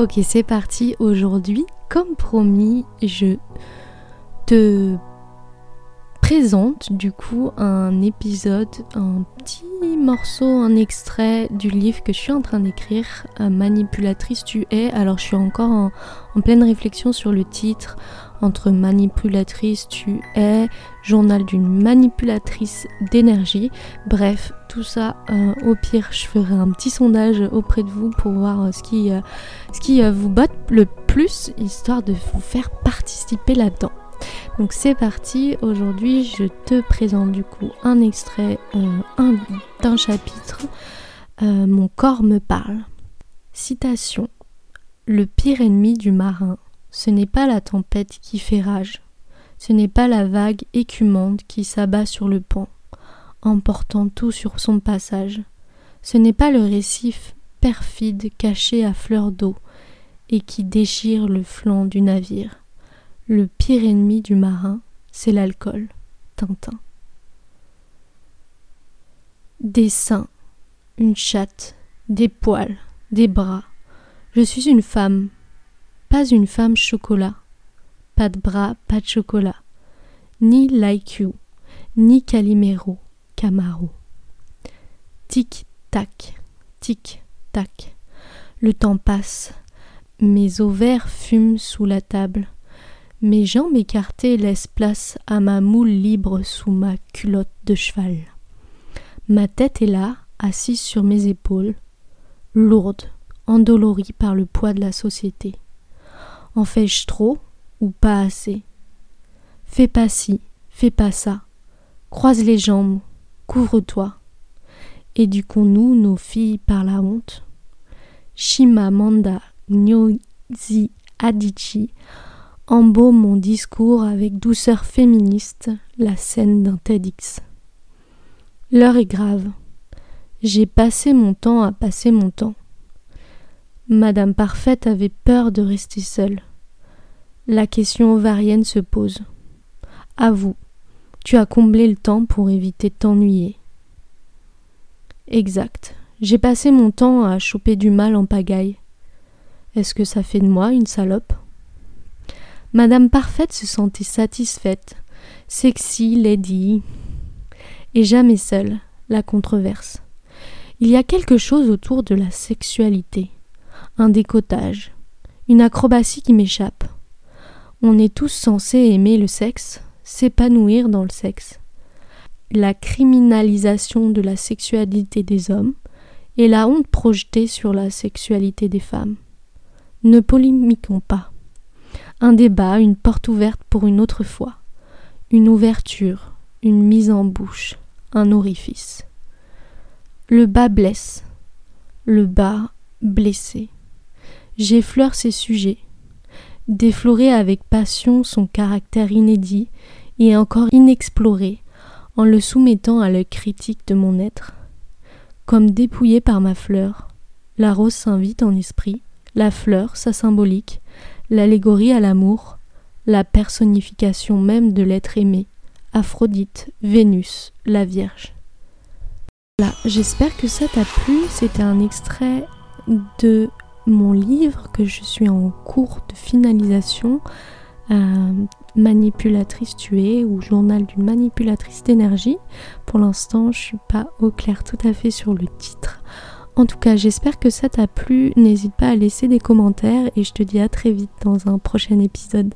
Ok, c'est parti. Aujourd'hui, comme promis, je te présente du coup un épisode, un petit morceau, un extrait du livre que je suis en train d'écrire, Manipulatrice tu es. Alors je suis encore en, en pleine réflexion sur le titre, entre manipulatrice tu es, journal d'une manipulatrice d'énergie. Bref, tout ça, euh, au pire, je ferai un petit sondage auprès de vous pour voir euh, ce qui, euh, ce qui vous botte le plus, histoire de vous faire participer là-dedans. Donc c'est parti, aujourd'hui je te présente du coup un extrait d'un chapitre, Mon corps me parle. Citation. Le pire ennemi du marin, ce n'est pas la tempête qui fait rage, ce n'est pas la vague écumante qui s'abat sur le pont, emportant tout sur son passage, ce n'est pas le récif perfide caché à fleur d'eau et qui déchire le flanc du navire. Le pire ennemi du marin, c'est l'alcool. Tintin. Des seins, une chatte, des poils, des bras. Je suis une femme, pas une femme chocolat. Pas de bras, pas de chocolat. Ni Like You, ni Calimero, Camaro. Tic-tac, tic-tac. Le temps passe. Mes ovaires fument sous la table. Mes jambes écartées laissent place à ma moule libre sous ma culotte de cheval. Ma tête est là, assise sur mes épaules, lourde, endolorie par le poids de la société. En fais-je trop ou pas assez? Fais pas ci, fais pas ça. Croise les jambes, couvre-toi. Éduquons-nous nos filles par la honte Shimamanda Ngozi Adichie embaume mon discours avec douceur féministe la scène d'un TEDx. L'heure est grave. J'ai passé mon temps à passer mon temps. Madame Parfaite avait peur de rester seule. La question ovarienne se pose. Avoue, tu as comblé le temps pour éviter de t'ennuyer. Exact. J'ai passé mon temps à choper du mal en pagaille. Est-ce que ça fait de moi une salope? Madame Parfaite se sentait satisfaite, sexy, lady, et jamais seule, la controverse. Il y a quelque chose autour de la sexualité un décotage, une acrobatie qui m'échappe. On est tous censés aimer le sexe, s'épanouir dans le sexe. La criminalisation de la sexualité des hommes et la honte projetée sur la sexualité des femmes. Ne polémiquons pas. Un débat, une porte ouverte pour une autre fois. Une ouverture, une mise en bouche, un orifice. Le bas blesse. Le bas blessé j'effleure ces sujets, déflorer avec passion son caractère inédit et encore inexploré, en le soumettant à l'œil critique de mon être. Comme dépouillé par ma fleur, la rose s'invite en esprit, la fleur, sa symbolique, l'allégorie à l'amour, la personnification même de l'être aimé, Aphrodite, Vénus, la Vierge. Voilà, j'espère que ça t'a plu. C'était un extrait de mon livre que je suis en cours de finalisation, euh, Manipulatrice tuée ou Journal d'une manipulatrice d'énergie. Pour l'instant, je suis pas au clair tout à fait sur le titre. En tout cas, j'espère que ça t'a plu. N'hésite pas à laisser des commentaires et je te dis à très vite dans un prochain épisode.